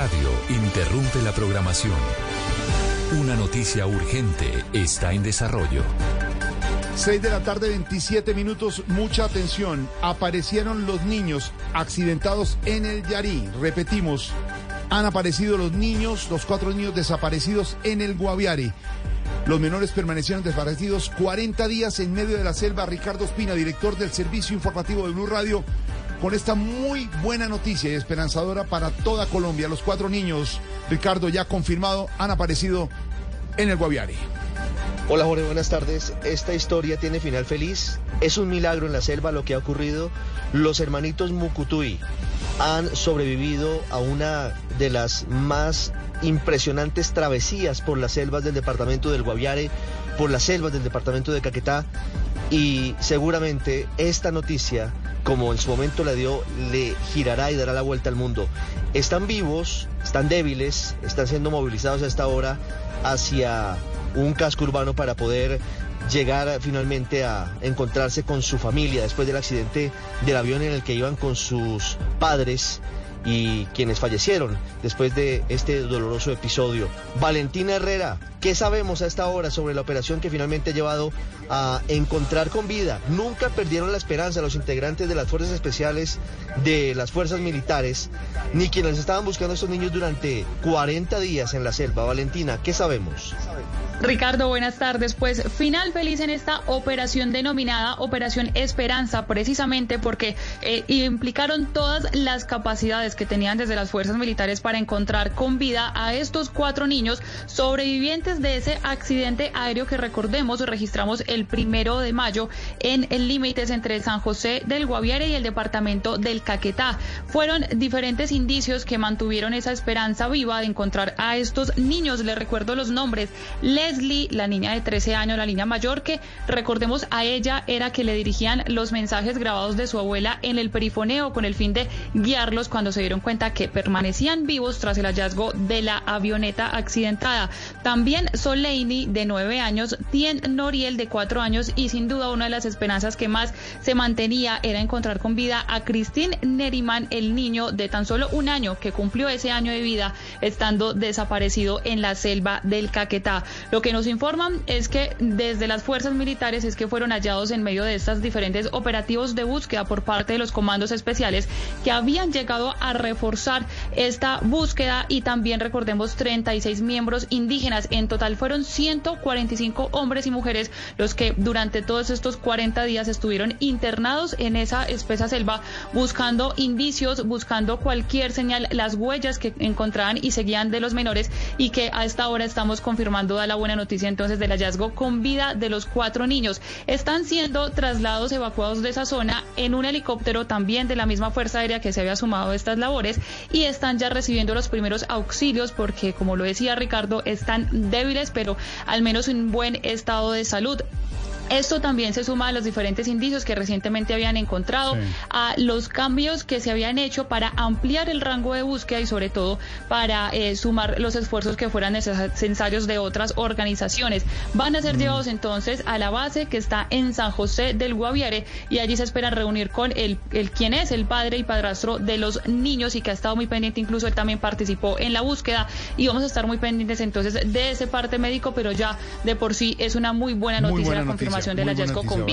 Radio interrumpe la programación. Una noticia urgente está en desarrollo. 6 de la tarde, 27 minutos, mucha atención. Aparecieron los niños accidentados en el Yarí. Repetimos, han aparecido los niños, los cuatro niños desaparecidos en el Guaviare. Los menores permanecieron desaparecidos 40 días en medio de la selva. Ricardo Espina, director del Servicio Informativo de Blue Radio, con esta muy buena noticia y esperanzadora para toda Colombia. Los cuatro niños, Ricardo, ya confirmado, han aparecido en el Guaviare. Hola Jorge, buenas tardes. Esta historia tiene final feliz. Es un milagro en la selva lo que ha ocurrido. Los hermanitos Mukutui han sobrevivido a una de las más impresionantes travesías por las selvas del departamento del Guaviare, por las selvas del departamento de Caquetá y seguramente esta noticia, como en su momento la dio, le girará y dará la vuelta al mundo. Están vivos, están débiles, están siendo movilizados a esta hora hacia un casco urbano para poder llegar finalmente a encontrarse con su familia después del accidente del avión en el que iban con sus padres y quienes fallecieron después de este doloroso episodio. Valentina Herrera, ¿qué sabemos a esta hora sobre la operación que finalmente ha llevado a encontrar con vida? Nunca perdieron la esperanza los integrantes de las fuerzas especiales de las fuerzas militares, ni quienes estaban buscando a estos niños durante 40 días en la selva. Valentina, ¿qué sabemos? Ricardo, buenas tardes. Pues final feliz en esta operación denominada Operación Esperanza, precisamente porque eh, implicaron todas las capacidades que tenían desde las fuerzas militares para encontrar con vida a estos cuatro niños sobrevivientes de ese accidente aéreo que recordemos registramos el primero de mayo en el límites entre San José del Guaviare y el departamento del Caquetá. Fueron diferentes indicios que mantuvieron esa esperanza viva de encontrar a estos niños. Les recuerdo los nombres. Leslie, la niña de 13 años, la niña mayor, que recordemos a ella era que le dirigían los mensajes grabados de su abuela en el perifoneo con el fin de guiarlos cuando se dieron cuenta que permanecían vivos tras el hallazgo de la avioneta accidentada. También Soleini, de 9 años, Tien Noriel, de 4 años, y sin duda una de las esperanzas que más se mantenía era encontrar con vida a Christine Neriman, el niño de tan solo un año que cumplió ese año de vida estando desaparecido en la selva del Caquetá. Lo que nos informan es que desde las fuerzas militares es que fueron hallados en medio de estas diferentes operativos de búsqueda por parte de los comandos especiales que habían llegado a reforzar esta búsqueda y también recordemos 36 miembros indígenas. En total fueron 145 hombres y mujeres los que durante todos estos 40 días estuvieron internados en esa espesa selva buscando indicios, buscando cualquier señal, las huellas que encontraban y seguían de los menores y que a esta hora estamos confirmando da la buena noticia entonces del hallazgo con vida de los cuatro niños. Están siendo trasladados, evacuados de esa zona en un helicóptero también de la misma Fuerza Aérea que se había sumado a estas labores y están ya recibiendo los primeros auxilios porque, como lo decía Ricardo, están débiles, pero al menos en buen estado de salud. Esto también se suma a los diferentes indicios que recientemente habían encontrado, a los cambios que se habían hecho para ampliar el rango de búsqueda y sobre todo para eh, sumar los esfuerzos que fueran necesarios de otras organizaciones. Van a ser mm. llevados entonces a la base que está en San José del Guaviare y allí se espera reunir con el, el quien es el padre y padrastro de los niños y que ha estado muy pendiente, incluso él también participó en la búsqueda y vamos a estar muy pendientes entonces de ese parte médico, pero ya de por sí es una muy buena noticia la confirmación del hallazgo con vida.